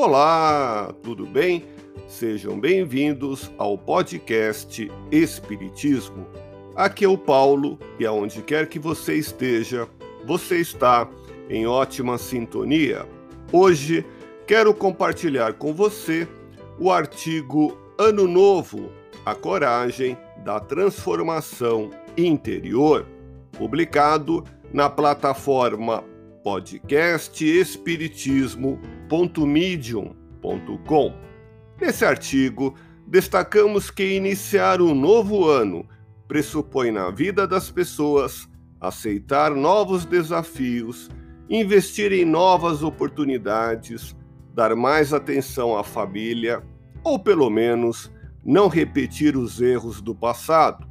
Olá, tudo bem? Sejam bem-vindos ao podcast Espiritismo. Aqui é o Paulo e aonde quer que você esteja, você está em ótima sintonia. Hoje quero compartilhar com você o artigo Ano Novo A Coragem da Transformação Interior, publicado na plataforma podcastespiritismo.medium.com. Nesse artigo, destacamos que iniciar um novo ano pressupõe na vida das pessoas aceitar novos desafios, investir em novas oportunidades, dar mais atenção à família ou, pelo menos, não repetir os erros do passado.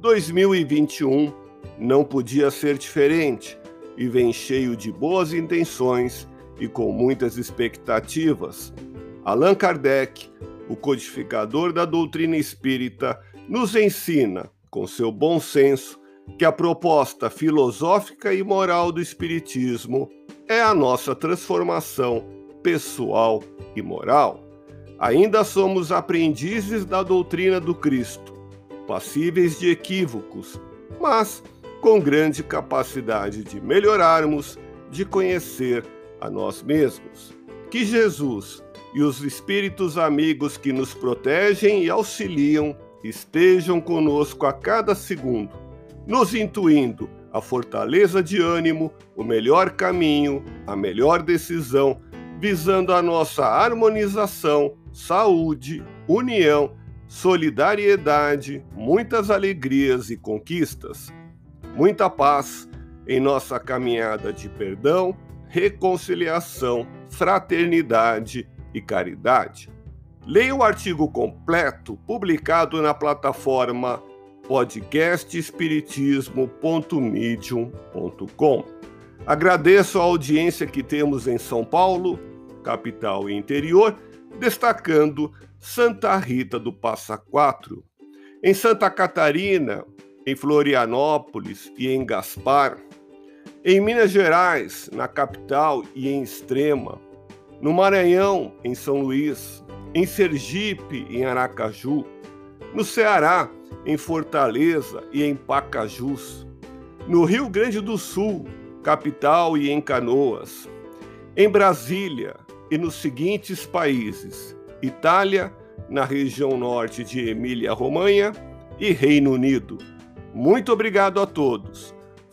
2021 não podia ser diferente e vem cheio de boas intenções e com muitas expectativas. Allan Kardec, o codificador da doutrina espírita, nos ensina, com seu bom senso, que a proposta filosófica e moral do Espiritismo é a nossa transformação pessoal e moral. Ainda somos aprendizes da doutrina do Cristo, passíveis de equívocos, mas com grande capacidade de melhorarmos, de conhecer a nós mesmos. Que Jesus e os espíritos amigos que nos protegem e auxiliam estejam conosco a cada segundo, nos intuindo a fortaleza de ânimo, o melhor caminho, a melhor decisão, visando a nossa harmonização, saúde, união, solidariedade, muitas alegrias e conquistas muita paz em nossa caminhada de perdão, reconciliação, fraternidade e caridade. Leia o artigo completo publicado na plataforma podcastespiritismo.medium.com. Agradeço a audiência que temos em São Paulo, capital e interior, destacando Santa Rita do Passa Quatro. Em Santa Catarina, em Florianópolis e em Gaspar, em Minas Gerais, na capital e em Extrema, no Maranhão, em São Luís, em Sergipe, em Aracaju, no Ceará, em Fortaleza e em Pacajus, no Rio Grande do Sul, capital e em Canoas, em Brasília e nos seguintes países: Itália, na região norte de Emília-Romanha e Reino Unido. Muito obrigado a todos.